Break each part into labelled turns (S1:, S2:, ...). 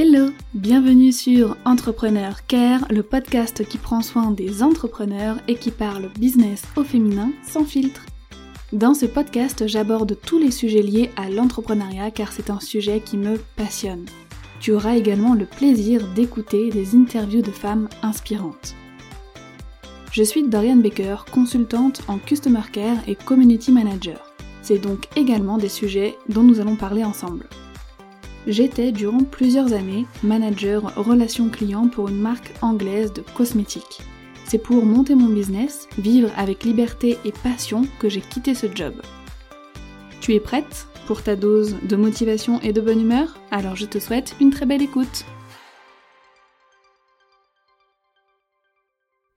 S1: Hello, bienvenue sur Entrepreneur Care, le podcast qui prend soin des entrepreneurs et qui parle business au féminin sans filtre. Dans ce podcast, j'aborde tous les sujets liés à l'entrepreneuriat car c'est un sujet qui me passionne. Tu auras également le plaisir d'écouter des interviews de femmes inspirantes. Je suis Dorian Baker, consultante en Customer Care et Community Manager. C'est donc également des sujets dont nous allons parler ensemble. J'étais durant plusieurs années manager relation client pour une marque anglaise de cosmétiques. C'est pour monter mon business, vivre avec liberté et passion que j'ai quitté ce job. Tu es prête pour ta dose de motivation et de bonne humeur? Alors je te souhaite une très belle écoute.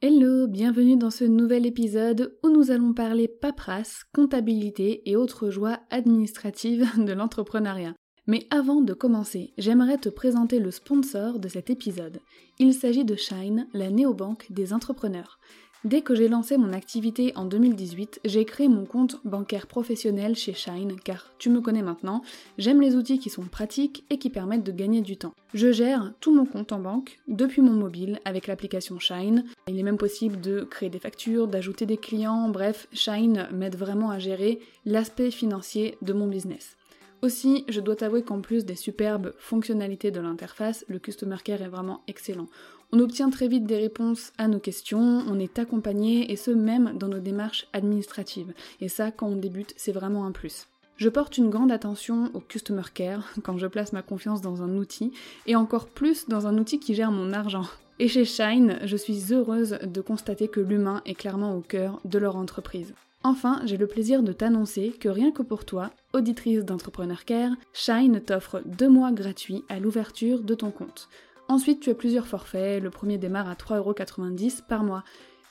S1: Hello, bienvenue dans ce nouvel épisode où nous allons parler paperasse, comptabilité et autres joies administratives de l'entrepreneuriat. Mais avant de commencer, j'aimerais te présenter le sponsor de cet épisode. Il s'agit de Shine, la néobanque des entrepreneurs. Dès que j'ai lancé mon activité en 2018, j'ai créé mon compte bancaire professionnel chez Shine car tu me connais maintenant, j'aime les outils qui sont pratiques et qui permettent de gagner du temps. Je gère tout mon compte en banque depuis mon mobile avec l'application Shine. Il est même possible de créer des factures, d'ajouter des clients, bref, Shine m'aide vraiment à gérer l'aspect financier de mon business. Aussi, je dois t'avouer qu'en plus des superbes fonctionnalités de l'interface, le Customer Care est vraiment excellent. On obtient très vite des réponses à nos questions, on est accompagné et ce même dans nos démarches administratives. Et ça, quand on débute, c'est vraiment un plus. Je porte une grande attention au Customer Care quand je place ma confiance dans un outil et encore plus dans un outil qui gère mon argent. Et chez Shine, je suis heureuse de constater que l'humain est clairement au cœur de leur entreprise. Enfin, j'ai le plaisir de t'annoncer que rien que pour toi, auditrice d'Entrepreneur Care, Shine t'offre deux mois gratuits à l'ouverture de ton compte. Ensuite, tu as plusieurs forfaits, le premier démarre à 3,90€ par mois.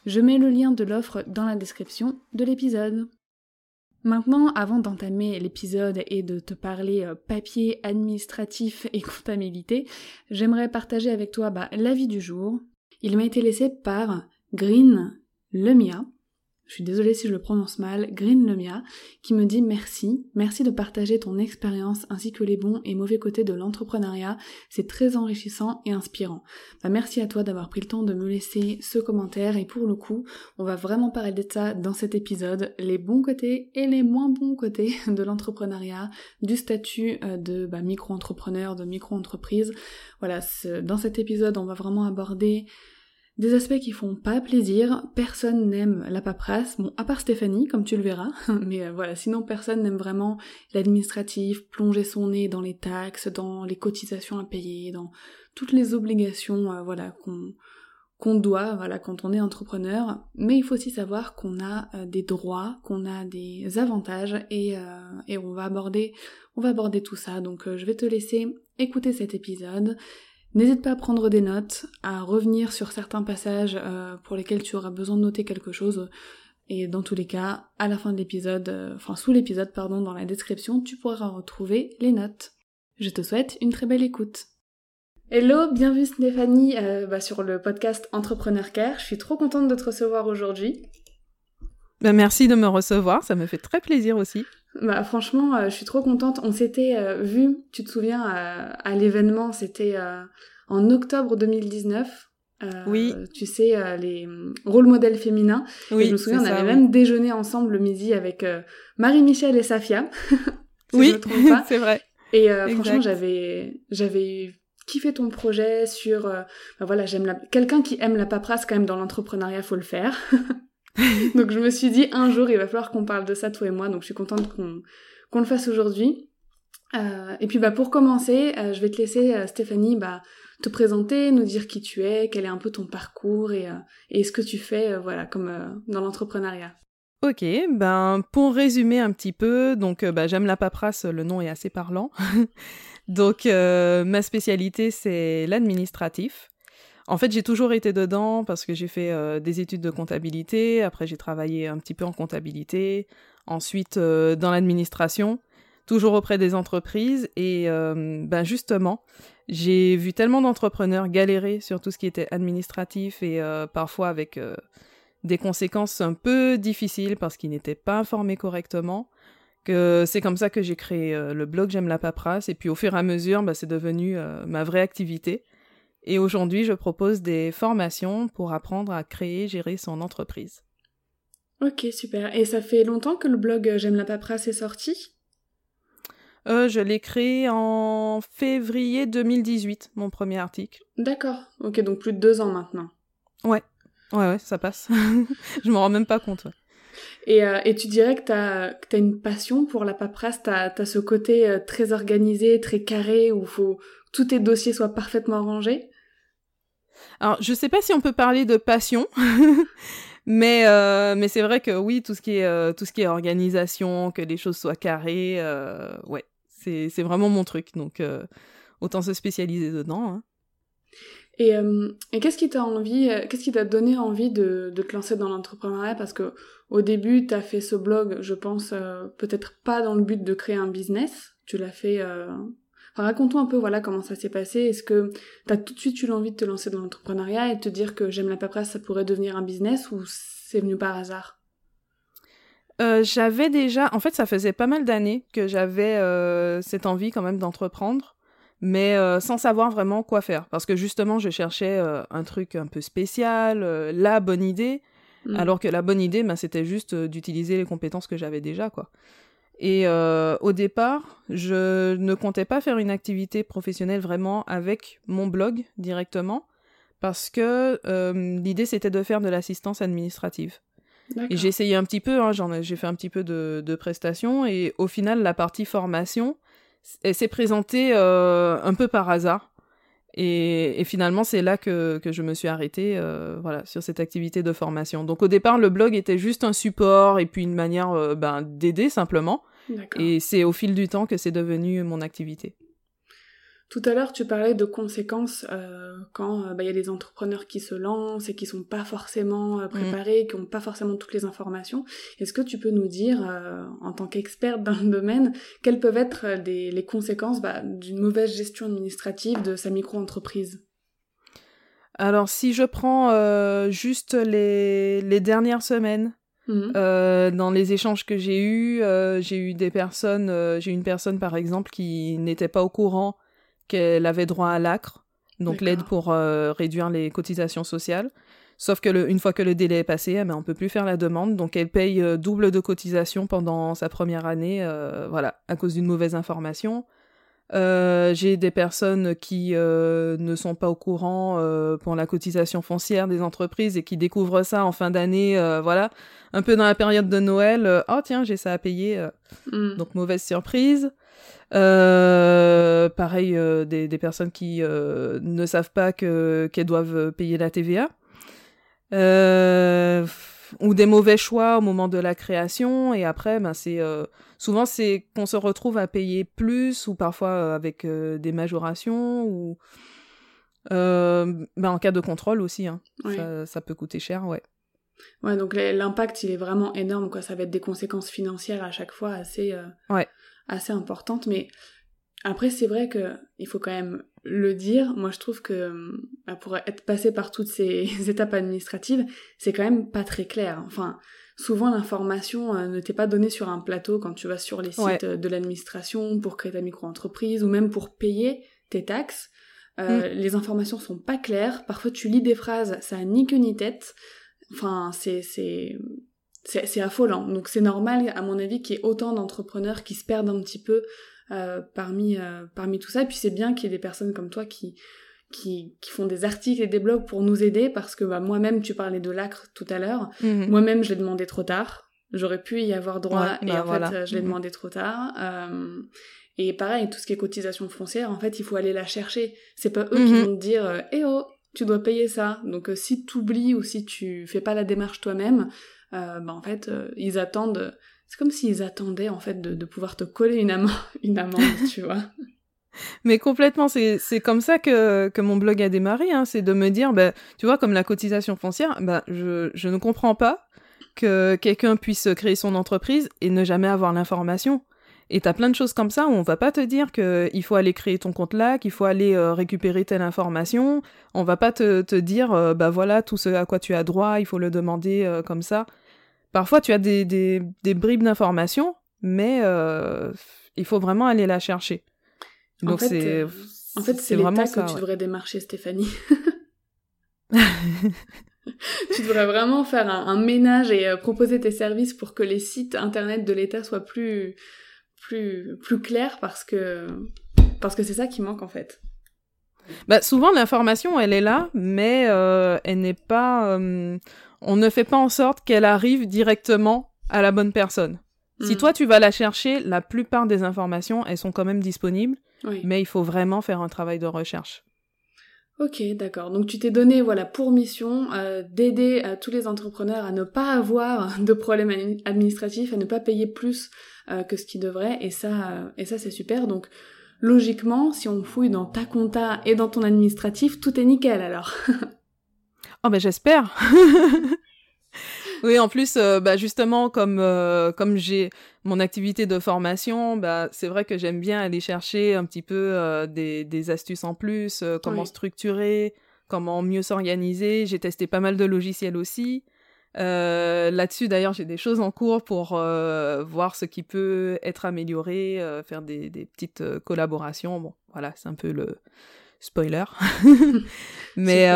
S1: Je mets le lien de l'offre dans la description de l'épisode. Maintenant, avant d'entamer l'épisode et de te parler euh, papier administratif et comptabilité, j'aimerais partager avec toi bah, l'avis du jour. Il m'a été laissé par Green Lemia, je suis désolée si je le prononce mal, Green Lemia, qui me dit merci, merci de partager ton expérience ainsi que les bons et mauvais côtés de l'entrepreneuriat, c'est très enrichissant et inspirant. Bah, merci à toi d'avoir pris le temps de me laisser ce commentaire et pour le coup, on va vraiment parler de ça dans cet épisode, les bons côtés et les moins bons côtés de l'entrepreneuriat, du statut euh, de bah, micro-entrepreneur, de micro-entreprise. Voilà, dans cet épisode, on va vraiment aborder des aspects qui font pas plaisir, personne n'aime la paperasse, bon à part Stéphanie comme tu le verras, mais euh, voilà, sinon personne n'aime vraiment l'administratif, plonger son nez dans les taxes, dans les cotisations à payer, dans toutes les obligations euh, voilà qu'on qu'on doit voilà quand on est entrepreneur, mais il faut aussi savoir qu'on a euh, des droits, qu'on a des avantages et, et on va aborder on va aborder tout ça. Donc je vais te laisser écouter cet épisode. N'hésite pas à prendre des notes, à revenir sur certains passages euh, pour lesquels tu auras besoin de noter quelque chose. Et dans tous les cas, à la fin de l'épisode, euh, enfin sous l'épisode, pardon, dans la description, tu pourras retrouver les notes. Je te souhaite une très belle écoute. Hello, bienvenue Stéphanie euh, bah, sur le podcast Entrepreneur Care. Je suis trop contente de te recevoir aujourd'hui.
S2: Ben, merci de me recevoir, ça me fait très plaisir aussi.
S1: Bah franchement, euh, je suis trop contente. On s'était euh, vu, tu te souviens, euh, à l'événement, c'était en octobre 2019. oui. Tu sais, les rôles modèles féminins. Oui, je me souviens, on avait même déjeuné ensemble le midi avec Marie-Michel et Safia.
S2: oui, c'est vrai.
S1: Et franchement, j'avais j'avais kiffé ton projet sur... bah voilà, j'aime la... Quelqu'un qui aime la paperasse quand même dans l'entrepreneuriat, faut le faire. donc je me suis dit un jour il va falloir qu'on parle de ça toi et moi, donc je suis contente qu'on le fasse aujourd'hui. Euh, et puis bah pour commencer, euh, je vais te laisser euh, Stéphanie bah te présenter, nous dire qui tu es, quel est un peu ton parcours et, et ce que tu fais voilà comme dans l'entrepreneuriat.
S2: Ok, ben pour résumer un petit peu, donc bah, j'aime la paperasse, le nom est assez parlant. donc ma spécialité c'est l'administratif. En fait, j'ai toujours été dedans parce que j'ai fait euh, des études de comptabilité. Après, j'ai travaillé un petit peu en comptabilité. Ensuite, euh, dans l'administration, toujours auprès des entreprises. Et euh, ben justement, j'ai vu tellement d'entrepreneurs galérer sur tout ce qui était administratif et parfois avec des conséquences un peu difficiles parce qu'ils n'étaient pas informés correctement que c'est comme ça que j'ai créé le blog J'aime la paperasse. Et puis au fur et à mesure, bah, c'est devenu ma vraie activité. Et aujourd'hui, je propose des formations pour apprendre à créer, gérer son entreprise.
S1: Ok, super. Et ça fait longtemps que le blog J'aime la paperasse est sorti?
S2: Euh, je l'ai créé en février 2018, mon premier article.
S1: D'accord. Ok, donc plus de deux ans maintenant.
S2: Ouais. Ouais, ouais, ça passe. je m'en rends même pas compte.
S1: Et, euh, et, tu dirais que tu as, as, une passion pour la paperasse, tu as, ce côté euh, très organisé, très carré, où faut que tous tes dossiers soient parfaitement rangés?
S2: Alors, je sais pas si on peut parler de passion, mais, euh, mais c'est vrai que oui, tout ce, qui est, tout ce qui est organisation, que les choses soient carrées, ouais, c'est vraiment mon truc, donc euh, autant se spécialiser dedans. Hein.
S1: Et, euh, et qu'est-ce qui t'a envie, euh, qu'est-ce qui t'a donné envie de, de, te lancer dans l'entrepreneuriat? Parce que au début, t'as fait ce blog, je pense, peut-être pas dans le but de créer un business. Tu l'as fait. Enfin, raconte-toi un peu, voilà, comment ça s'est passé. Est-ce que t'as tout de suite eu l'envie de te lancer dans l'entrepreneuriat et de te dire que j'aime la paperasse, ça pourrait devenir un business ou c'est venu par hasard?
S2: Euh, j'avais déjà, en fait, ça faisait pas mal d'années que j'avais euh, cette envie quand même d'entreprendre, mais euh, sans savoir vraiment quoi faire, parce que justement, je cherchais un truc un peu spécial, la bonne idée, mm. alors que la bonne idée, ben, c'était juste d'utiliser les compétences que j'avais déjà, quoi. Et au départ, je ne comptais pas faire une activité professionnelle vraiment avec mon blog directement, parce que l'idée c'était de faire de l'assistance administrative. Et j'ai essayé un petit peu, hein, j'ai fait un petit peu de, de, prestations, et au final, la partie formation, elle s'est présentée euh, un peu par hasard. Et, et finalement, c'est là que, que, je me suis arrêtée euh, voilà, sur cette activité de formation. Donc au départ, le blog était juste un support et puis une manière euh, ben, d'aider simplement. Et c'est au fil du temps que c'est devenu mon activité.
S1: Tout à l'heure, tu parlais de conséquences euh, quand euh, bah, il y a des entrepreneurs qui se lancent et qui sont pas forcément euh, mm. préparés, qui ont pas forcément toutes les informations. Est-ce que tu peux nous dire, en tant qu'experte dans le domaine, quelles peuvent être les conséquences bah, d'une mauvaise gestion administrative de sa micro-entreprise?
S2: Alors, si je prends juste les, les, dernières semaines, mm. dans les échanges que j'ai eus, j'ai eu des personnes, j'ai une personne par exemple qui n'était pas au courant qu'elle avait droit à l'ACRE, donc l'aide pour euh, réduire les cotisations sociales. Sauf que une fois que le délai est passé, eh ben, on peut plus faire la demande, donc elle paye euh, double de cotisation pendant sa première année, euh, voilà, à cause d'une mauvaise information. J'ai des personnes qui ne sont pas au courant pour la cotisation foncière des entreprises et qui découvrent ça en fin d'année, voilà, un peu dans la période de Noël. oh tiens, j'ai ça à payer, mm. donc mauvaise surprise. Euh, pareil, euh, des, des, personnes qui euh, ne savent pas que qu'elles doivent payer la TVA. ou des mauvais choix au moment de la création et après ben c'est souvent c'est qu'on se retrouve à payer plus ou parfois avec des majorations ou ben en cas de contrôle aussi hein. ça, ça, peut coûter cher ouais
S1: ouais donc l'impact il est vraiment énorme quoi ça va être des conséquences financières à chaque fois assez ouais assez importante, mais après c'est vrai que il faut quand même le dire. Moi je trouve que bah, pour être passé par toutes ces étapes administratives, c'est quand même pas très clair. Enfin, souvent l'information euh, ne t'est pas donnée sur un plateau quand tu vas sur les sites de l'administration pour créer ta micro-entreprise ou même pour payer tes taxes. Euh, mm. Les informations sont pas claires. Parfois tu lis des phrases, ça a ni queue ni tête. Enfin, c'est c'est affolant. Donc c'est normal, à mon avis, qu'il y ait autant d'entrepreneurs qui se perdent un petit peu euh, parmi, euh, parmi tout ça. Et puis c'est bien qu'il y ait des personnes comme toi qui, qui, qui, font des articles et des blogs pour nous aider, parce que bah, moi-même, tu parlais de l'acre tout à l'heure, mhm. moi-même, je l'ai demandé trop tard. J'aurais pu y avoir droit, et bah, en fait, je l'ai mhm. demandé trop tard. Euh, et pareil, tout ce qui est cotisation foncière, en fait, il faut aller la chercher. C'est pas eux qui mhm. vont te dire « Eh oh, tu dois payer ça !» Donc si tu oublies ou si tu fais pas la démarche toi-même, euh, bah, en fait, euh, ils attendent. C'est comme s'ils attendaient en fait de, pouvoir te coller une amende, une amende, tu vois.
S2: Mais complètement, c'est comme ça que, que mon blog a démarré, hein, c'est de me dire, bah, tu vois, comme la cotisation foncière, bah, je, je ne comprends pas que quelqu'un puisse créer son entreprise et ne jamais avoir l'information. Et t'as plein de choses comme ça où on va pas te dire qu'il faut aller créer ton compte là, qu'il faut aller euh, récupérer telle information. On va pas te, te dire, bah voilà, tout ce à quoi tu as droit, il faut le demander comme ça. Parfois, tu as des, des, des bribes d'informations, mais il faut vraiment aller la chercher.
S1: Donc c'est en fait, c'est vraiment ça que tu devrais démarcher, Stéphanie. tu devrais vraiment faire un, ménage et proposer tes services pour que les sites internet de l'État soient plus, plus, plus clairs parce que parce que c'est ça qui manque en fait.
S2: Bah, souvent l'information elle est là, mais euh, elle n'est pas. Euh, on ne fait pas en sorte qu'elle arrive directement à la bonne personne. Si hmm. toi tu vas la chercher, la plupart des informations elles sont quand même disponibles, mais il faut vraiment faire un travail de recherche.
S1: Ok, d'accord. Donc tu t'es donné voilà pour mission euh, d'aider tous les entrepreneurs à ne pas avoir de problèmes administratifs, à ne pas payer plus que ce qu'ils devraient, et ça, et ça c'est super. Donc logiquement, si on fouille dans ta compta et dans ton administratif, tout est nickel alors.
S2: oh ben j'espère. oui, en plus, euh, bah, justement, comme euh, comme j'ai mon activité de formation, bah c'est vrai que j'aime bien aller chercher un petit peu euh, des, des astuces en plus, comment structurer, comment mieux s'organiser. J'ai testé pas mal de logiciels aussi. Euh, là-dessus, d'ailleurs, j'ai des choses en cours pour euh, voir ce qui peut être amélioré, euh, faire des, des petites collaborations. Bon, voilà, c'est un peu le spoiler. Mais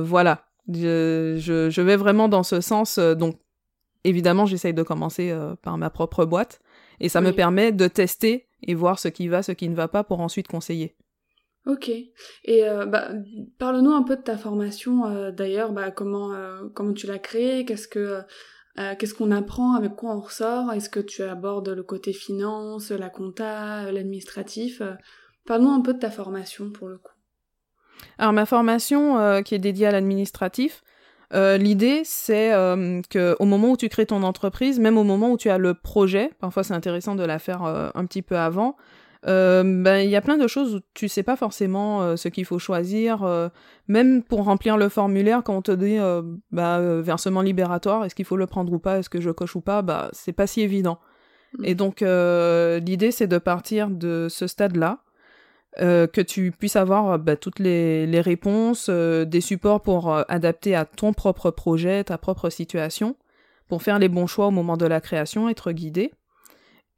S2: voilà, je, je, je, vais vraiment dans ce sens. donc, évidemment, j'essaye de commencer par ma propre boîte. Et ça me permet de tester et voir ce qui va, ce qui ne va pas pour ensuite conseiller.
S1: Ok. Et euh, bah, parle-nous un peu de ta formation. Euh, d'ailleurs, bah, comment euh, comment tu l'as créée? Qu'est-ce que qu'est-ce qu'on apprend? Avec quoi on ressort? Est-ce que tu abordes le côté finance, la compta, l'administratif? Parle-nous un peu de ta formation pour le coup.
S2: Alors ma formation qui est dédiée à l'administratif, l'idée c'est que au moment où tu crées ton entreprise, même au moment où tu as le projet, parfois c'est intéressant de la faire un petit peu avant euh, ben il y a plein de choses où tu sais pas forcément euh, ce qu'il faut choisir euh, même pour remplir le formulaire quand on te dit bah versement libératoire est-ce qu'il faut le prendre ou pas est-ce que je coche ou pas bah c'est pas si évident mm. et donc l'idée c'est de partir de ce stade là que tu puisses avoir bah, toutes les, les réponses des supports pour adapter à ton propre projet ta propre situation pour faire les bons choix au moment de la création être guidé.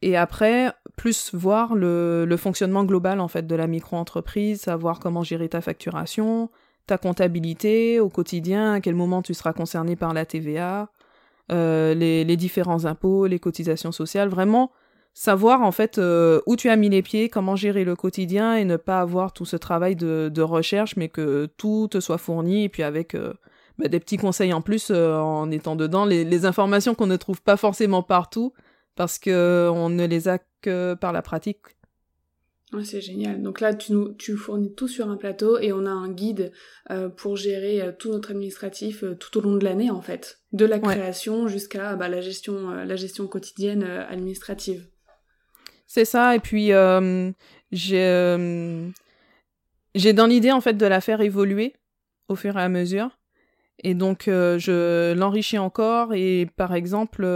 S2: Et après, plus voir le, le fonctionnement global en fait de la micro-entreprise, savoir comment gérer ta facturation, ta comptabilité au quotidien, à quel moment tu seras concerné par la TVA, euh, les, les, différents impôts, les cotisations sociales, vraiment savoir en fait euh, où tu as mis les pieds, comment gérer le quotidien et ne pas avoir tout ce travail de, de recherche, mais que tout te soit fourni et puis avec euh, bah, des petits conseils en plus euh, en étant dedans, les, les informations qu'on ne trouve pas forcément partout parce que on ne les a que par la pratique.
S1: Ouais, c'est génial. Donc là, tu nous, tu fournis tout sur un plateau et on a un guide euh, pour gérer euh, tout notre administratif euh, tout au long de l'année en fait, de la création jusqu'à bah, la gestion, la gestion quotidienne administrative.
S2: C'est ça. Et puis j'ai j'ai dans l'idée en fait de la faire évoluer au fur et à mesure. Et donc je l'enrichis encore et par exemple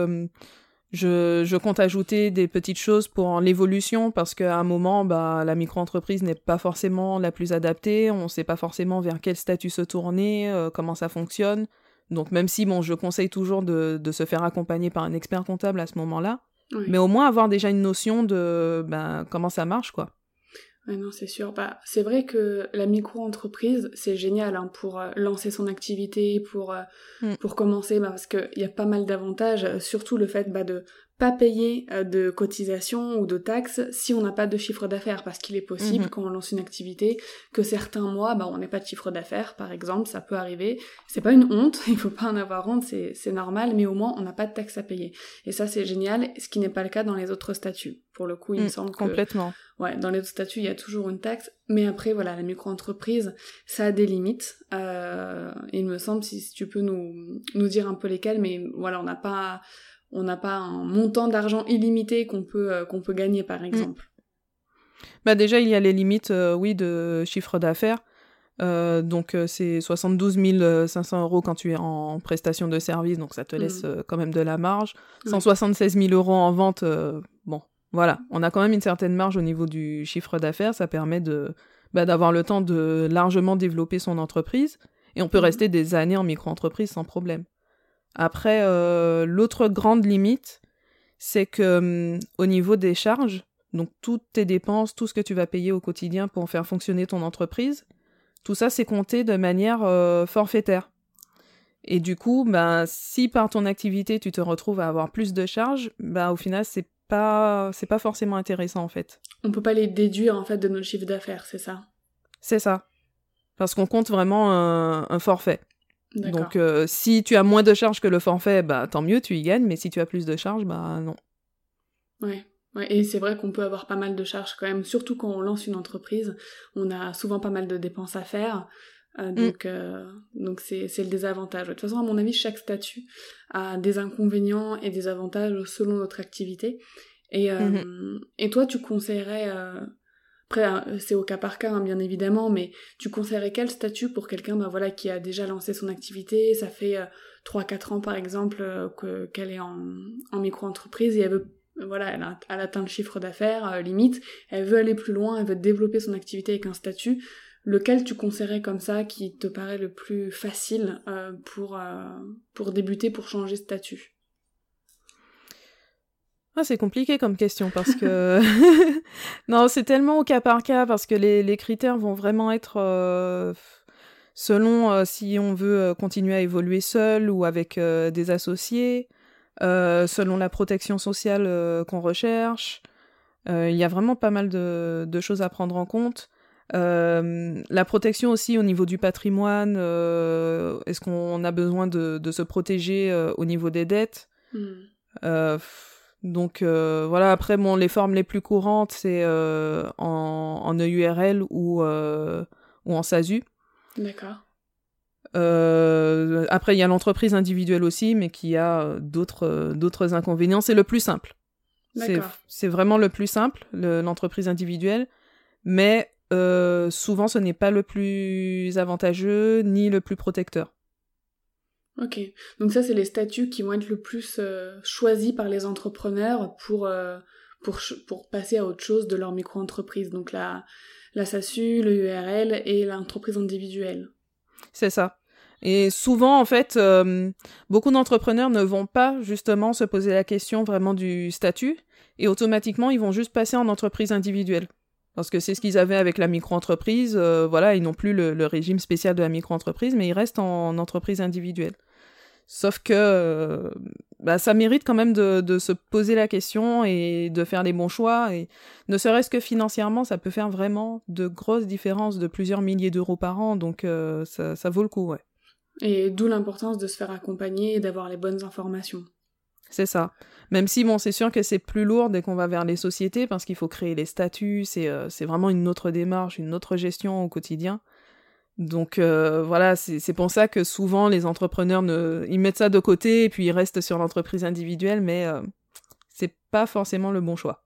S2: je, je, compte ajouter des petites choses pour l'évolution parce qu'à un moment, bah, la micro-entreprise n'est pas forcément la plus adaptée, on ne sait pas forcément vers quel statut se tourner, euh, comment ça fonctionne. Donc même si bon, je conseille toujours de, de, se faire accompagner par un expert comptable à ce moment-là, mais au moins avoir déjà une notion de ben, comment ça marche, quoi.
S1: Ouais, non, c'est sûr. Bah, c'est vrai que la micro-entreprise, c'est génial hein, pour euh, lancer son activité, pour, euh, mm. pour commencer, bah, parce qu'il y a pas mal d'avantages, euh, surtout le fait bah, de pas payer euh, de cotisations ou de taxes si on n'a pas de chiffre d'affaires. Parce qu'il est possible mhm. quand on lance une activité que certains mois bah on n'ait pas de chiffre d'affaires par exemple. Ça peut arriver. C'est pas une honte. Il faut pas en avoir honte. C'est c'est normal. Mais au moins on n'a pas de taxes à payer. Et ça c'est génial. Ce qui n'est pas le cas dans les autres statuts. Pour le coup il me mm, semble
S2: que complètement.
S1: Ouais dans les autres statuts il y a toujours une taxe. Mais après voilà la micro-entreprise ça a des limites. Euh, il me semble si, si tu peux nous nous dire un peu lesquelles. Mais voilà on n'a pas on n'a pas un montant d'argent illimité qu'on peut, euh, qu'on peut gagner, par mm. exemple.
S2: Bah déjà, il y a les limites, euh, oui, de chiffre d'affaires. Euh, donc c'est 72 500 euros quand tu es en prestation de service, donc ça te laisse mm. quand même de la marge. 176 000 euros en vente, bon, voilà, on a quand même une certaine marge au niveau du chiffre d'affaires, ça permet de bah, d'avoir le temps de largement développer son entreprise, et on peut mm. rester des années en micro-entreprise sans problème. Après, euh, l'autre grande limite, c'est que hum, au niveau des charges, donc toutes tes dépenses, tout ce que tu vas payer au quotidien pour faire fonctionner ton entreprise, tout ça c'est compté de manière euh, forfaitaire. Et du coup, ben, si par ton activité tu te retrouves à avoir plus de charges, ben, au final c'est pas c'est pas forcément intéressant en fait.
S1: On peut pas les déduire en fait de nos chiffres d'affaires, c'est ça?
S2: C'est ça. Parce qu'on compte vraiment un, forfait. Donc euh, si tu as moins de charges que le forfait, bah tant mieux, tu y gagnes, mais si tu as plus de charges, bah non.
S1: Ouais. Ouais, et c'est vrai qu'on peut avoir pas mal de charges quand même, surtout quand on lance une entreprise, on a souvent pas mal de dépenses à faire. Euh, mm. donc, euh, donc c'est, c'est le désavantage. De toute façon, à mon avis, chaque statut a des inconvénients et des avantages selon notre activité. Et, mm-hmm. et toi, tu conseillerais, après c'est au cas par cas hein, bien évidemment, mais tu conseillerais quel statut pour quelqu'un bah, voilà, qui a déjà lancé son activité, ça fait 3-4 ans par exemple que, qu'elle est en, en micro-entreprise et elle veut voilà, elle, a, atteint le chiffre d'affaires, limite, elle veut aller plus loin, elle veut développer son activité avec un statut. Lequel tu conseillerais comme ça qui te paraît le plus facile euh, pour, euh, pour débuter, pour changer de statut?
S2: Ah, c'est compliqué comme question parce que non, c'est tellement au cas par cas parce que les, les critères vont vraiment être euh, selon si on veut continuer à évoluer seul ou avec des associés, selon la protection sociale qu'on recherche. Il y a vraiment pas mal de, de, choses à prendre en compte. Euh, la protection aussi au niveau du patrimoine, euh, est-ce qu'on a besoin de, de se protéger euh, au niveau des dettes? Hmm. Donc voilà, après bon, les formes les plus courantes, c'est en, en EURL ou, ou en SASU.
S1: D'accord.
S2: après, il y a l'entreprise individuelle aussi, mais qui a d'autres d'autres inconvénients. C'est le plus simple. C'est vraiment le plus simple, l'entreprise individuelle. Mais euh, souvent ce n'est pas le plus avantageux ni le plus protecteur.
S1: Ok, donc ça c'est les statuts qui vont être le plus euh, choisis par les entrepreneurs pour, euh, pour, pour passer à autre chose de leur micro-entreprise. Donc la, la SASU, le URL et l'entreprise individuelle.
S2: C'est ça. Et souvent, en fait, beaucoup d'entrepreneurs ne vont pas justement se poser la question vraiment du statut et automatiquement, ils vont juste passer en entreprise individuelle parce que c'est ce qu'ils avaient avec la micro-entreprise. Euh, voilà, ils n'ont plus le, régime spécial de la micro-entreprise, mais ils restent en, entreprise individuelle. Sauf que euh, bah, ça mérite quand même de, se poser la question et de faire les bons choix. Et ne serait-ce que financièrement, ça peut faire vraiment de grosses différences de plusieurs milliers d'euros par an. Donc euh, ça, ça vaut le coup, ouais.
S1: Et d'où l'importance de se faire accompagner et d'avoir les bonnes informations.
S2: C'est ça. Même si, bon, c'est sûr que c'est plus lourd dès qu'on va vers les sociétés, parce qu'il faut créer les statuts, c'est euh, vraiment une autre démarche, une autre gestion au quotidien. Donc euh, voilà, c'est pour ça que souvent les entrepreneurs, ne, ils mettent ça de côté et puis ils restent sur l'entreprise individuelle, mais euh, c'est pas forcément le bon choix.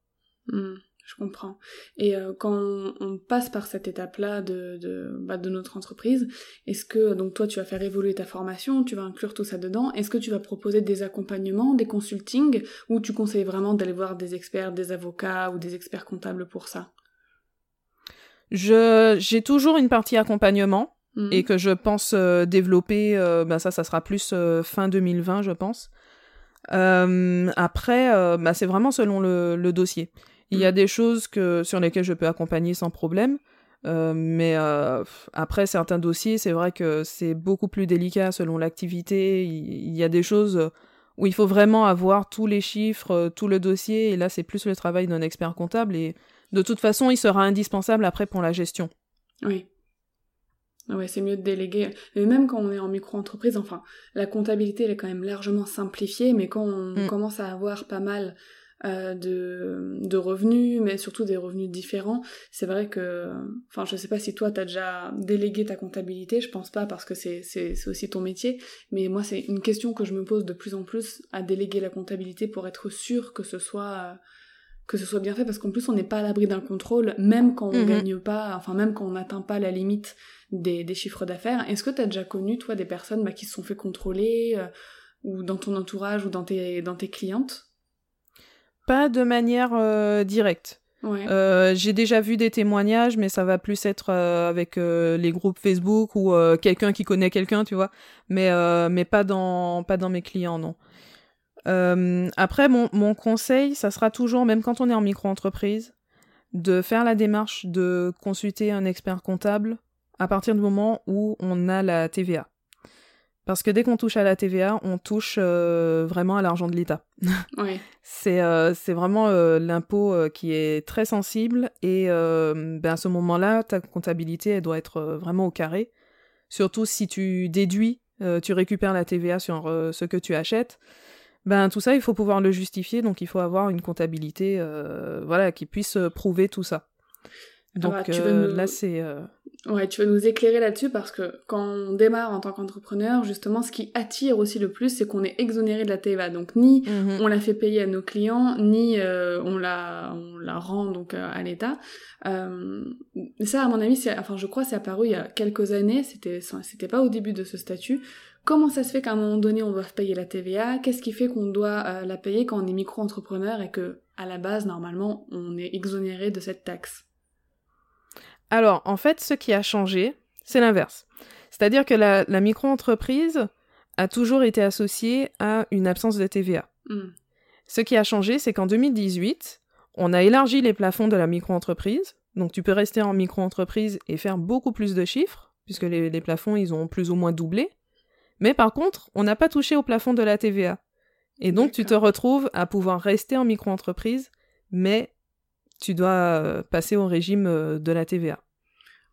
S1: Mmh je comprends. Et euh, quand on, passe par cette étape-là de, de, bah, de notre entreprise, est-ce que, donc toi tu vas faire évoluer ta formation, tu vas inclure tout ça dedans, est-ce que tu vas proposer des accompagnements, des consultings, ou tu conseilles vraiment d'aller voir des experts, des avocats ou des experts comptables pour ça?
S2: Je, J'ai toujours une partie accompagnement. Mmh. Et que je pense euh, développer, euh, bah, ça, ça sera plus fin 2020, je pense. après, bah, c'est vraiment selon le, le dossier. Il y a mm. des choses que, sur lesquelles je peux accompagner sans problème. Euh, mais euh, après certains dossiers, c'est vrai que c'est beaucoup plus délicat selon l'activité. Il, y a des choses où il faut vraiment avoir tous les chiffres, tout le dossier, et là c'est plus le travail d'un expert comptable, et de toute façon il sera indispensable après pour la gestion.
S1: Oui. Ouais, c'est mieux de déléguer. Mais même quand on est en micro-entreprise, enfin, la comptabilité elle est quand même largement simplifiée, mais quand on mm. commence à avoir pas mal euh, de, de revenus, mais surtout des revenus différents. C'est vrai que, enfin, je sais pas si toi t'as déjà délégué ta comptabilité, je pense pas parce que c'est, c'est, c'est aussi ton métier, mais moi c'est une question que je me pose de plus en plus à déléguer la comptabilité pour être sûr que ce soit que ce soit bien fait parce qu'en plus on n'est pas à l'abri d'un contrôle même quand on mhm. gagne pas enfin même quand on n'atteint pas la limite des, des chiffres d'affaires est-ce que tu as déjà connu toi des personnes bah, qui se sont fait contrôler euh, ou dans ton entourage ou dans tes dans tes clientes?
S2: Pas de manière euh, directe. Euh, j'ai déjà vu des témoignages, mais ça va plus être euh, avec les groupes Facebook ou quelqu'un qui connaît quelqu'un, tu vois. Mais mais pas dans pas dans mes clients, non. Après, mon, mon conseil, ça sera toujours, même quand on est en micro-entreprise, de faire la démarche de consulter un expert comptable à partir du moment où on a la TVA. Parce que dès qu'on touche à la TVA, on touche euh, vraiment à l'argent de l'État.
S1: Oui.
S2: c'est euh, c'est vraiment euh, l'impôt qui est très sensible et ben à ce moment-là, ta comptabilité elle doit être vraiment au carré. Surtout si tu déduis, tu récupères la TVA sur ce que tu achètes. Ben tout ça, il faut pouvoir le justifier, donc il faut avoir une comptabilité, voilà, qui puisse prouver tout ça.
S1: Ah bah, donc là, c'est Ouais, tu veux nous éclairer là-dessus parce que quand on démarre en tant qu'entrepreneur, justement, ce qui attire aussi le plus, c'est qu'on est exonéré de la TVA. Donc ni mhm. on la fait payer à nos clients, ni euh, on la on la rend donc euh, à l'État. Euh, ça, à mon avis, enfin, je crois, c'est apparu il y a quelques années. C'était c'était pas au début de ce statut. Comment ça se fait qu'à un moment donné, on doit payer la TVA Qu'est-ce qui fait qu'on doit euh, la payer quand on est micro-entrepreneur et que à la base, normalement, on est exonéré de cette taxe?
S2: Alors, en fait, ce qui a changé, c'est l'inverse. C'est-à-dire que la, micro-entreprise a toujours été associée à une absence de TVA. Hmm. Ce qui a changé, c'est qu'en 2018, on a élargi les plafonds de la micro-entreprise. Donc, tu peux rester en micro-entreprise et faire beaucoup plus de chiffres, puisque les, les plafonds, ils ont plus ou moins doublé. Mais par contre, on n'a pas touché au plafond de la TVA. Et donc, tu te retrouves à pouvoir rester en micro-entreprise, mais tu dois euh, passer au régime euh, de la TVA.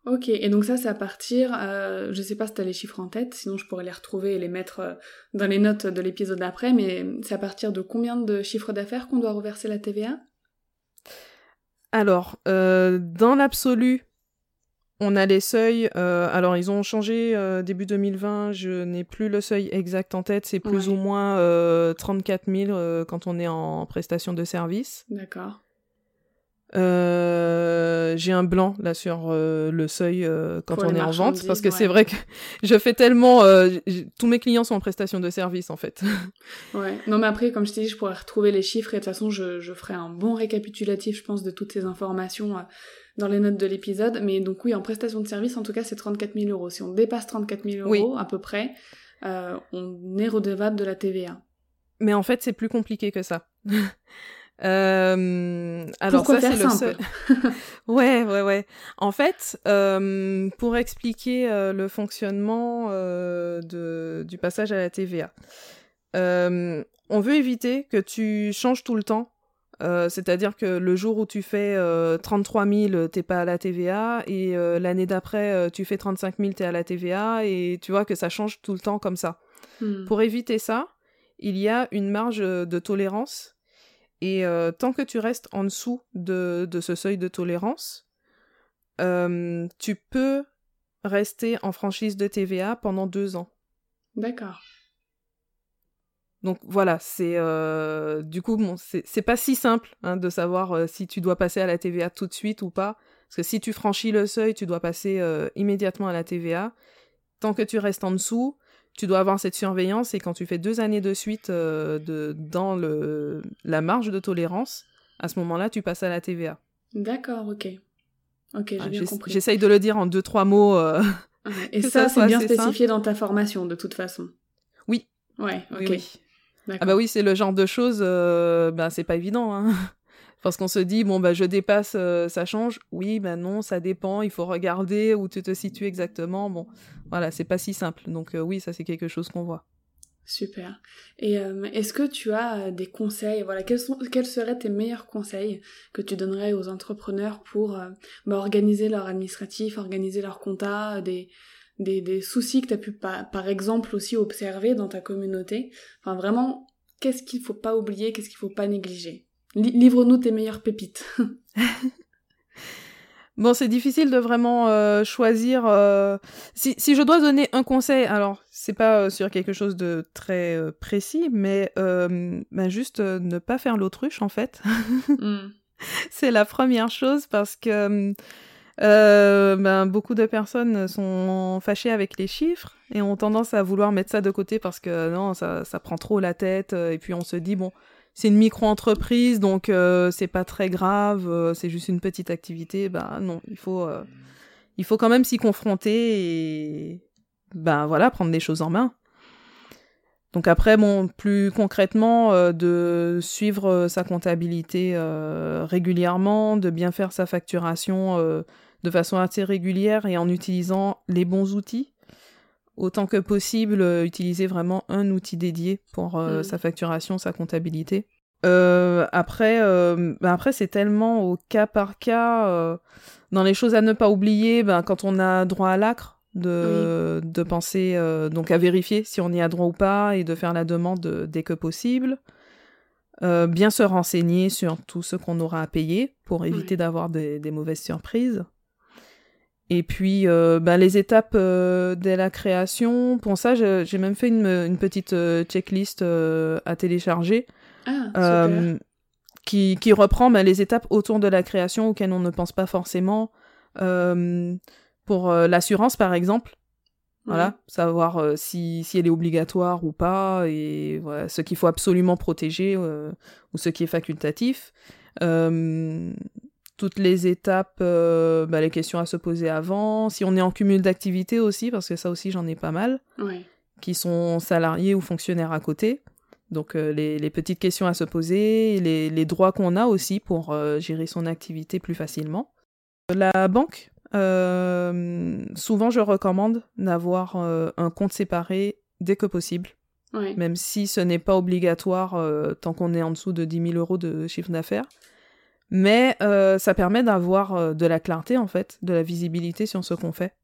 S1: Ok, et donc ça c'est à partir, euh, je sais pas si tu as les chiffres en tête, sinon je pourrais les retrouver et les mettre euh, dans les notes de l'épisode d'après, mais c'est à partir de combien de chiffres d'affaires qu'on doit reverser la TVA
S2: Alors, dans l'absolu, on a les seuils, alors ils ont changé début 2020, je n'ai plus le seuil exact en tête, c'est plus ou moins 34 000 quand on est en prestation de service.
S1: D'accord.
S2: Euh, j'ai un blanc là sur euh, le seuil euh, quand on est en vente parce que c'est vrai que je fais tellement tous mes clients sont en prestation de service en fait.
S1: ouais. Non mais après comme je t'ai dit je pourrais retrouver les chiffres et de toute façon je, je ferai un bon récapitulatif je pense de toutes ces informations dans les notes de l'épisode mais donc oui en prestation de service en tout cas c'est 34 000 euros si on dépasse 34 000 euros à peu près on est redevable de la TVA.
S2: Mais en fait c'est plus compliqué que ça. Euh, alors ça c'est le seul. ouais, ouais, ouais. En fait, euh, pour expliquer euh, le fonctionnement euh, de, du passage à la TVA, euh, on veut éviter que tu changes tout le temps. C'est-à-dire que le jour où tu fais 33 000, t'es pas à la TVA, et l'année d'après, tu fais 35 000, t'es à la TVA, et tu vois que ça change tout le temps comme ça. Hmm. Pour éviter ça, il y a une marge de tolérance et euh, tant que tu restes en dessous de, de ce seuil de tolérance, euh, tu peux rester en franchise de TVA pendant deux ans.
S1: D'accord.
S2: Donc voilà, c'est euh, du coup bon, c'est pas si simple hein, de savoir si tu dois passer à la TVA tout de suite ou pas, parce que si tu franchis le seuil, tu dois passer immédiatement à la TVA. Tant que tu restes en dessous, tu dois avoir cette surveillance et quand tu fais deux années de suite euh, de, dans le, la marge de tolérance, à ce moment-là, tu passes à la TVA.
S1: D'accord, ok. Ok, j'ai bien compris.
S2: J'essaye de le dire en deux, trois mots. Euh,
S1: et ça, c'est bien spécifié dans ta formation, de toute façon.
S2: Oui.
S1: Ouais, ok.
S2: Ah bah oui, c'est le genre de choses, euh, bah, c'est pas évident. Hein. Parce qu'on se dit, bon, bah, je dépasse, euh, ça change. Oui, ben non, ça dépend, il faut regarder où tu te situes exactement. Bon, voilà, c'est pas si simple. Donc, euh, oui, ça, c'est quelque chose qu'on voit.
S1: Super. Et euh, est-ce que tu as des conseils Voilà, quels, sont, quels seraient tes meilleurs conseils que tu donnerais aux entrepreneurs pour bah, organiser leur administratif, organiser leur compta, des, des, des soucis que tu as pu, par, par exemple, aussi observer dans ta communauté Enfin, vraiment, qu'est-ce qu'il faut pas oublier, qu'est-ce qu'il faut pas négliger? Livre-nous tes meilleures pépites.
S2: bon, c'est difficile de vraiment euh, choisir. Euh, si, si, je dois donner un conseil, alors c'est pas euh, sur quelque chose de très précis, mais ben juste ne pas faire l'autruche en fait. Mm. C'est la première chose parce que ben, beaucoup de personnes sont fâchées avec les chiffres et ont tendance à vouloir mettre ça de côté parce que non, ça, ça prend trop la tête et puis on se dit bon c'est une micro-entreprise, donc euh, c'est pas très grave, euh, c'est juste une petite activité. Bah non, il faut, euh, il faut quand même s'y confronter et ben voilà, prendre des choses en main. Donc après, bon, plus concrètement, euh, de suivre sa comptabilité régulièrement, de bien faire sa facturation de façon assez régulière et en utilisant les bons outils. Autant que possible, utiliser vraiment un outil dédié pour mm. sa facturation, sa comptabilité. après, bah après c'est tellement au cas par cas. dans les choses à ne pas oublier, ben, quand on a droit à l'acre, de, de penser euh, donc à vérifier si on y a droit ou pas et de faire la demande dès que possible. Euh, bien se renseigner sur tout ce qu'on aura à payer pour éviter d'avoir des, des, mauvaises surprises. Et puis euh, bah, les étapes dès la création, pour ça j'ai même fait une, une petite checklist à télécharger.
S1: Ah,
S2: qui, qui, reprend bah, les étapes autour de la création auxquelles on ne pense pas forcément. Pour euh, l'assurance, par exemple, voilà, savoir euh, si, si elle est obligatoire ou pas, et voilà, ce qu'il faut absolument protéger euh, ou ce qui est facultatif. Toutes les étapes, bah, les questions à se poser avant, si on est en cumul d'activités aussi, parce que ça aussi j'en ai pas mal, qui sont salariés ou fonctionnaires à côté. Donc les, les, petites questions à se poser, les, les droits qu'on a aussi pour gérer son activité plus facilement. La banque, euh, souvent, je recommande d'avoir euh, un compte séparé dès que possible. Même si ce n'est pas obligatoire euh, tant qu'on est en dessous de 10 000 euros de chiffre d'affaires. Mais ça permet d'avoir de la clarté, en fait, de la visibilité sur ce qu'on fait.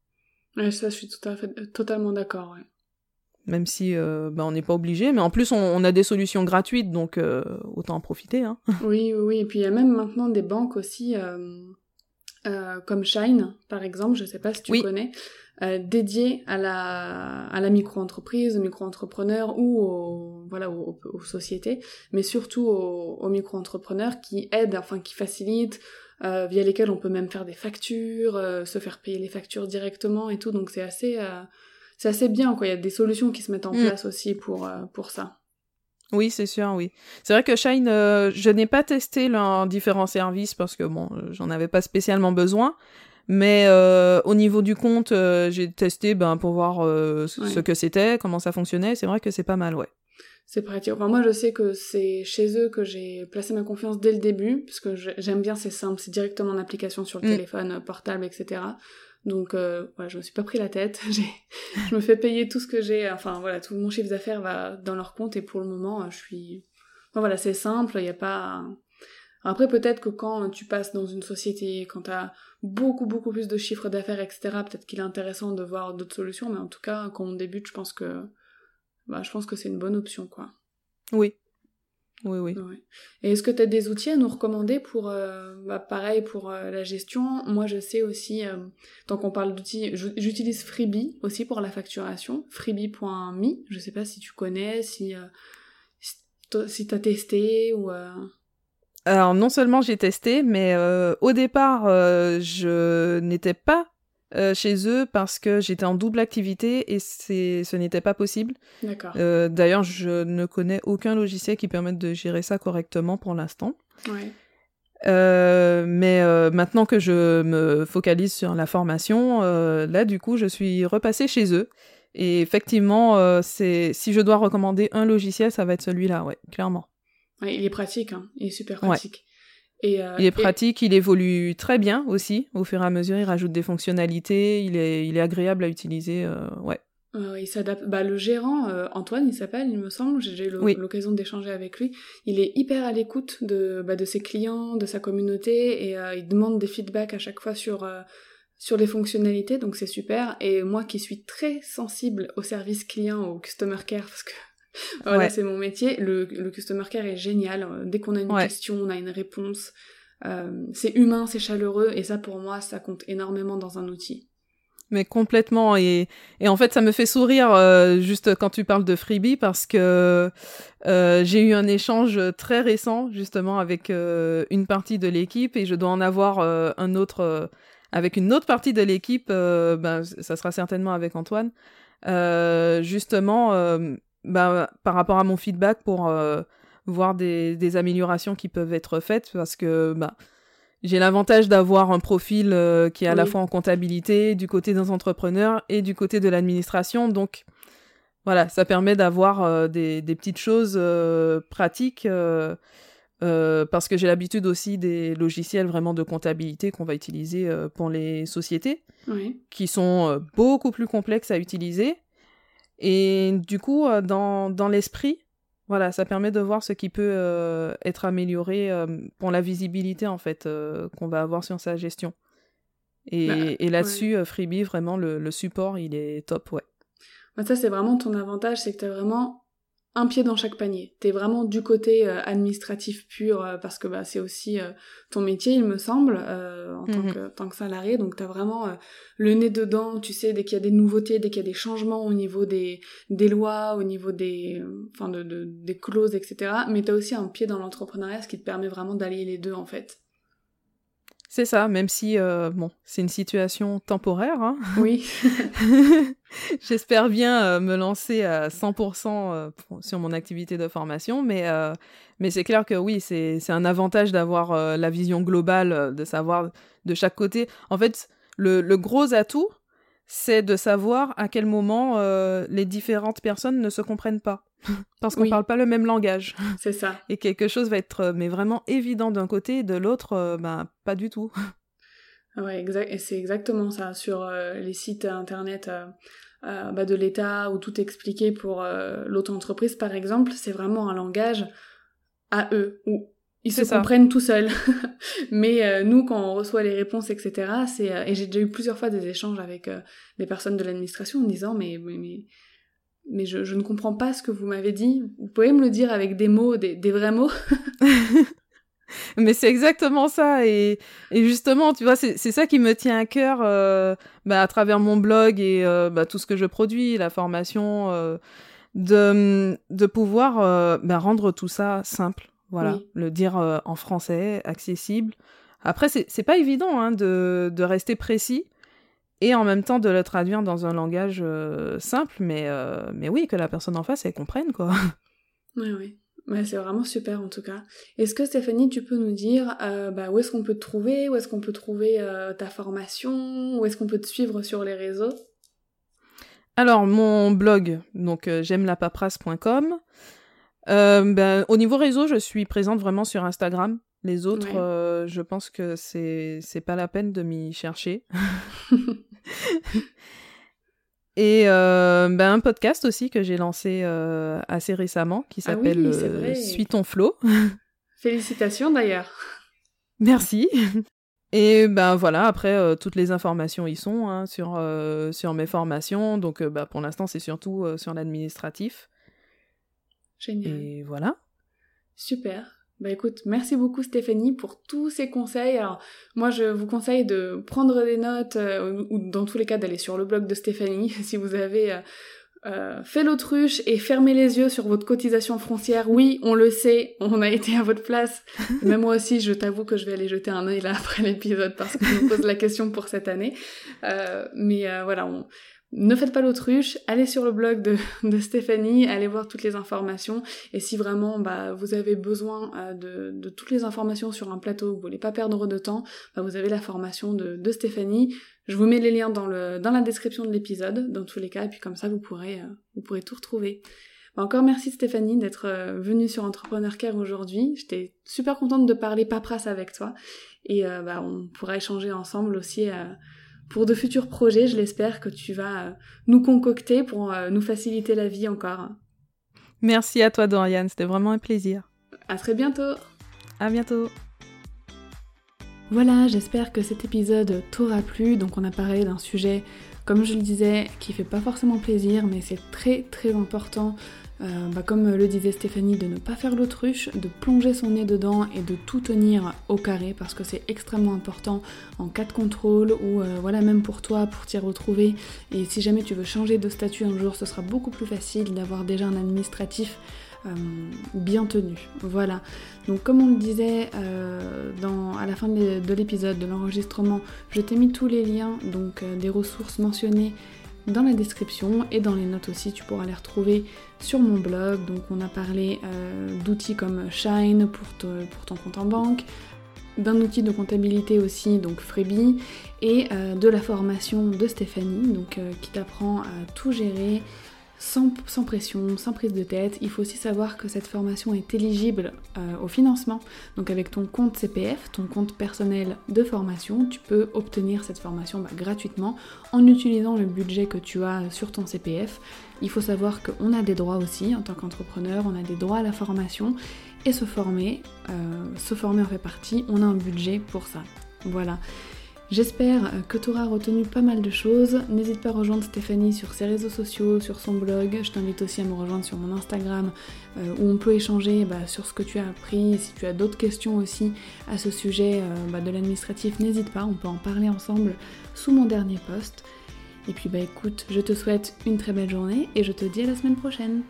S1: Ouais, ça, je suis tout à fait, totalement d'accord. Ouais.
S2: Même si ben, on n'est pas obligé, mais en plus on, on, a des solutions gratuites, donc autant en profiter. Hein.
S1: oui, oui, et puis il y a même maintenant des banques aussi euh, comme Shine, par exemple, je ne sais pas si tu connais, euh, dédié à la, à la micro-entreprise, au micro-entrepreneur ou aux, voilà, aux, sociétés, mais surtout aux, micro-entrepreneurs qui aident, enfin qui facilitent, euh, via lesquels on peut même faire des factures, euh, se faire payer les factures directement et tout, donc c'est assez, euh, c'est assez bien, quoi. Il y a des solutions qui se mettent en mm. place aussi pour, pour ça.
S2: Oui, c'est sûr, oui. C'est vrai que Shine, euh, je n'ai pas testé leurs différents services parce que bon, euh, j'en avais pas spécialement besoin. Mais euh, au niveau du compte, j'ai testé ben, pour voir ce que c'était, comment ça fonctionnait. C'est vrai que c'est pas mal, ouais.
S1: C'est pratique. Enfin, moi, je sais que c'est chez eux que j'ai placé ma confiance dès le début, parce que j'aime bien, c'est simple, c'est directement en application sur le mm. téléphone portable, etc. Donc euh, voilà, je me suis pas pris la tête. je me fais payer tout ce que j'ai. Enfin voilà, tout mon chiffre d'affaires va dans leur compte et pour le moment, je suis. Enfin, voilà, c'est simple. Il n'y a pas. Après peut-être que quand tu passes dans une société, quand tu as beaucoup beaucoup plus de chiffre d'affaires, etc. Peut-être qu'il est intéressant de voir d'autres solutions. Mais en tout cas, quand on débute, je pense que. Bah, je pense que c'est une bonne option, quoi.
S2: Oui, oui, oui.
S1: Et est-ce que tu as des outils à nous recommander pour, euh, bah, pareil, pour euh, la gestion? Moi, je sais aussi, euh, tant qu'on parle d'outils, j'utilise Freebie aussi pour la facturation, freebie.me. Je sais pas si tu connais, si, si tu as testé ou...
S2: Alors, non seulement j'ai testé, mais au départ, je n'étais pas euh, chez eux parce que j'étais en double activité et ce n'était pas possible.
S1: D'accord.
S2: Euh, d'ailleurs, je ne connais aucun logiciel qui permette de gérer ça correctement pour l'instant.
S1: Ouais.
S2: Euh, mais maintenant que je me focalise sur la formation, là du coup, je suis repassée chez eux. Et effectivement, c'est si je dois recommander un logiciel, ça va être celui-là, ouais, clairement.
S1: Ouais, il est pratique, hein. il est super pratique.
S2: Euh, il est pratique, il évolue très bien aussi. Au fur et à mesure, il rajoute des fonctionnalités, il est, il est agréable à utiliser. Euh, ouais.
S1: il s'adapte. Bah, le gérant, euh, Antoine, il s'appelle, il me semble, j'ai eu l'occasion d'échanger avec lui. Il est hyper à l'écoute de, bah, de ses clients, de sa communauté, et il demande des feedbacks à chaque fois sur, sur les fonctionnalités, donc c'est super. Et moi qui suis très sensible au service client, au customer care, parce que voilà, c'est mon métier. Le, le, customer care est génial. Dès qu'on a une question, on a une réponse. Euh, c'est humain, c'est chaleureux, et ça pour moi, ça compte énormément dans un outil.
S2: Mais complètement, et, et en fait, ça me fait sourire euh, juste quand tu parles de Freebie parce que euh, j'ai eu un échange très récent justement avec euh, une partie de l'équipe et je dois en avoir euh, un autre avec une autre partie de l'équipe. ben, ça sera certainement avec Antoine. justement, bah, par rapport à mon feedback pour euh, voir des, des, améliorations qui peuvent être faites parce que bah, j'ai l'avantage d'avoir un profil euh, qui est à la fois en comptabilité, du côté des entrepreneurs et du côté de l'administration. Donc, voilà, ça permet d'avoir des, des, petites choses pratiques. parce que j'ai l'habitude aussi des logiciels vraiment de comptabilité qu'on va utiliser pour les sociétés, qui sont beaucoup plus complexes à utiliser. Et du coup, dans, dans l'esprit, voilà, ça permet de voir ce qui peut euh, être amélioré euh, pour la visibilité en fait euh, qu'on va avoir sur sa gestion. Et, bah, et là-dessus, Freebie, vraiment, le, le, support, il est top, ouais.
S1: Bah, ça, c'est vraiment ton avantage, c'est que tu as vraiment un pied dans chaque panier. T'es vraiment du côté euh, administratif pur euh, parce que bah, c'est aussi euh, ton métier, il me semble, en tant, mhm. que, tant que salarié. Donc t'as vraiment le nez dedans. Tu sais dès qu'il y a des nouveautés, dès qu'il y a des changements au niveau des, des lois, au niveau des, enfin de, de, des clauses, etc. Mais t'as aussi un pied dans l'entrepreneuriat, ce qui te permet vraiment d'allier les deux en fait.
S2: C'est ça, même si euh, bon, c'est une situation temporaire. Hein.
S1: Oui.
S2: J'espère bien euh, me lancer à 100% euh, sur mon activité de formation, mais, mais c'est clair que oui, c'est un avantage d'avoir la vision globale, de savoir de chaque côté. En fait, le, le gros atout, c'est de savoir à quel moment les différentes personnes ne se comprennent pas. Parce qu'on ne parle pas le même langage.
S1: C'est ça.
S2: Et quelque chose va être euh, mais vraiment évident d'un côté et de l'autre, ben, pas du tout.
S1: Ouais, exact. Et c'est exactement ça. Sur euh, les sites internet bah, de l'État où tout est expliqué pour l'auto-entreprise, par exemple, c'est vraiment un langage à eux, où ils se comprennent tout seuls. Mais nous, quand on reçoit les réponses, etc., c'est et j'ai déjà eu plusieurs fois des échanges avec des personnes de l'administration en disant mais, mais mais je, je, ne comprends pas ce que vous m'avez dit. Vous pouvez me le dire avec des mots, des, des vrais mots
S2: Mais c'est exactement ça. Et, et, justement, tu vois, c'est ça qui me tient à cœur euh, bah, à travers mon blog et euh, bah, tout ce que je produis, la formation, euh, de, de pouvoir bah, rendre tout ça simple. Voilà, le dire en français, accessible. Après, c'est pas évident hein, de, de rester précis et en même temps de le traduire dans un langage euh, simple, mais, euh, mais oui, que la personne en face, elle comprenne, quoi.
S1: Oui, oui. Ouais, c'est vraiment super en tout cas. Est-ce que Stéphanie, tu peux nous dire euh, bah, où est-ce qu'on peut te trouver, où est-ce qu'on peut trouver ta formation, où est-ce qu'on peut te suivre sur les réseaux?
S2: Alors, mon blog, donc j'aime la paperasse.com. Ben, au niveau réseau, je suis présente vraiment sur Instagram. Les autres, euh, je pense que c'est c'est pas la peine de m'y chercher. Et euh, ben, un podcast aussi que j'ai lancé euh, assez récemment qui ah s'appelle Suis ton flow.
S1: Félicitations d'ailleurs.
S2: Merci. Et ben voilà, après toutes les informations y sont hein, sur sur mes formations. Donc bah, pour l'instant c'est surtout sur l'administratif.
S1: Génial.
S2: Et voilà.
S1: Super. Bah écoute, merci beaucoup Stéphanie pour tous ces conseils. Alors moi je vous conseille de prendre des notes euh, ou dans tous les cas d'aller sur le blog de Stéphanie si vous avez euh, euh, fait l'autruche et fermé les yeux sur votre cotisation foncière. Oui, on le sait, on a été à votre place. Même moi aussi, je t'avoue que je vais aller jeter un œil là après l'épisode parce que je me pose la question pour cette année. mais voilà, on ne faites pas l'autruche, allez sur le blog de, Stéphanie, allez voir toutes les informations. Et si vraiment bah, vous avez besoin euh, de, toutes les informations sur un plateau, vous voulez pas perdre de temps, bah, vous avez la formation de, de, Stéphanie. Je vous mets les liens dans, le, dans la description de l'épisode, dans tous les cas, et puis comme ça vous pourrez, euh, vous pourrez tout retrouver. Bah, encore merci Stéphanie d'être euh, venue sur Entrepreneur Care aujourd'hui. J'étais super contente de parler paperasse avec toi. Et bah, on pourra échanger ensemble aussi pour de futurs projets, je l'espère que tu vas euh, nous concocter pour euh, nous faciliter la vie encore.
S2: Merci à toi Dorian, c'était vraiment un plaisir.
S1: À très bientôt.
S2: À bientôt.
S1: Voilà, j'espère que cet épisode t'aura plu. Donc on a parlé d'un sujet, comme je le disais, qui fait pas forcément plaisir, mais c'est très très important euh, bah, comme le disait Stéphanie, de ne pas faire l'autruche, de plonger son nez dedans et de tout tenir au carré parce que c'est extrêmement important en cas de contrôle ou euh, voilà même pour toi pour t'y retrouver et si jamais tu veux changer de statut un jour ce sera beaucoup plus facile d'avoir déjà un administratif euh, bien tenu. Voilà. Donc comme on le disait à la fin de l'épisode de l'enregistrement, je t'ai mis tous les liens donc des ressources mentionnées dans la description et dans les notes aussi, tu pourras les retrouver sur mon blog. Donc on a parlé euh, d'outils comme Shine pour, ton compte en banque, d'un outil de comptabilité aussi, donc Freebie, et euh, de la formation de Stéphanie, donc euh, qui t'apprend à tout gérer sans, pression, sans prise de tête. Il faut aussi savoir que cette formation est éligible euh, au financement. Donc avec ton compte CPF, ton compte personnel de formation, tu peux obtenir cette formation bah, gratuitement en utilisant le budget que tu as sur ton CPF. Il faut savoir qu'on a des droits aussi en tant qu'entrepreneur, on a des droits à la formation et se former, euh, se former en fait partie, on a un budget pour ça. Voilà. J'espère que tu auras retenu pas mal de choses. N'hésite pas à rejoindre Stéphanie sur ses réseaux sociaux, sur son blog. Je t'invite aussi à me rejoindre sur mon Instagram euh, où on peut échanger bah, sur ce que tu as appris. Si tu as d'autres questions aussi à ce sujet euh, bah, de l'administratif, n'hésite pas, on peut en parler ensemble sous mon dernier post. Et puis bah écoute, je te souhaite une très belle journée et je te dis à la semaine prochaine.